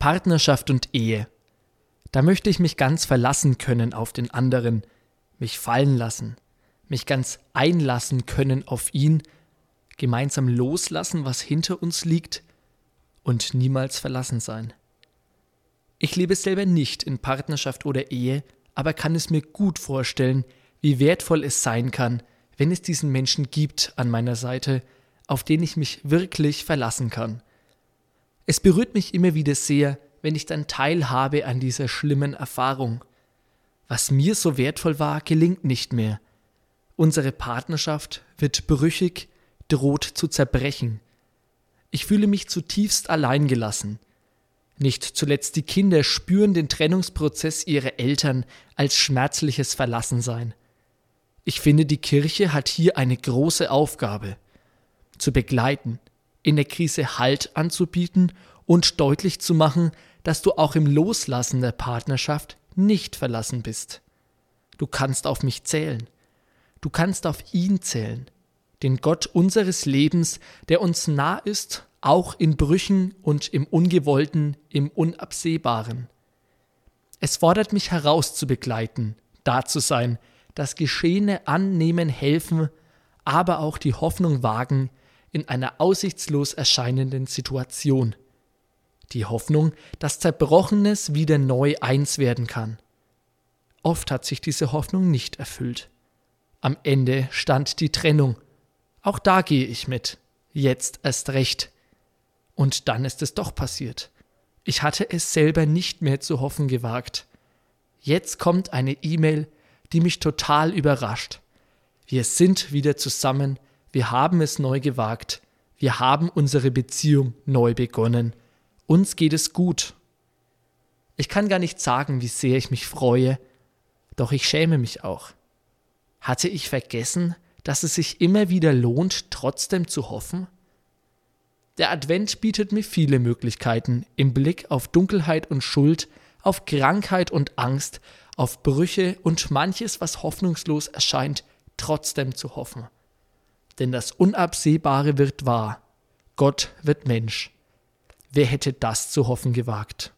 Partnerschaft und Ehe. Da möchte ich mich ganz verlassen können auf den anderen, mich fallen lassen, mich ganz einlassen können auf ihn, gemeinsam loslassen, was hinter uns liegt und niemals verlassen sein. Ich lebe selber nicht in Partnerschaft oder Ehe, aber kann es mir gut vorstellen, wie wertvoll es sein kann, wenn es diesen Menschen gibt an meiner Seite, auf den ich mich wirklich verlassen kann. Es berührt mich immer wieder sehr, wenn ich dann teilhabe an dieser schlimmen Erfahrung. Was mir so wertvoll war, gelingt nicht mehr. Unsere Partnerschaft wird brüchig, droht zu zerbrechen. Ich fühle mich zutiefst alleingelassen. Nicht zuletzt die Kinder spüren den Trennungsprozess ihrer Eltern als schmerzliches Verlassensein. Ich finde, die Kirche hat hier eine große Aufgabe zu begleiten, in der Krise Halt anzubieten und deutlich zu machen, dass du auch im Loslassen der Partnerschaft nicht verlassen bist. Du kannst auf mich zählen. Du kannst auf ihn zählen, den Gott unseres Lebens, der uns nah ist, auch in Brüchen und im Ungewollten, im Unabsehbaren. Es fordert mich heraus zu begleiten, da zu sein, das Geschehene annehmen helfen, aber auch die Hoffnung wagen, in einer aussichtslos erscheinenden Situation. Die Hoffnung, dass Zerbrochenes wieder neu eins werden kann. Oft hat sich diese Hoffnung nicht erfüllt. Am Ende stand die Trennung. Auch da gehe ich mit. Jetzt erst recht. Und dann ist es doch passiert. Ich hatte es selber nicht mehr zu hoffen gewagt. Jetzt kommt eine E-Mail, die mich total überrascht. Wir sind wieder zusammen, wir haben es neu gewagt. Wir haben unsere Beziehung neu begonnen. Uns geht es gut. Ich kann gar nicht sagen, wie sehr ich mich freue, doch ich schäme mich auch. Hatte ich vergessen, dass es sich immer wieder lohnt, trotzdem zu hoffen? Der Advent bietet mir viele Möglichkeiten im Blick auf Dunkelheit und Schuld, auf Krankheit und Angst, auf Brüche und manches, was hoffnungslos erscheint, trotzdem zu hoffen denn das Unabsehbare wird wahr. Gott wird Mensch. Wer hätte das zu hoffen gewagt?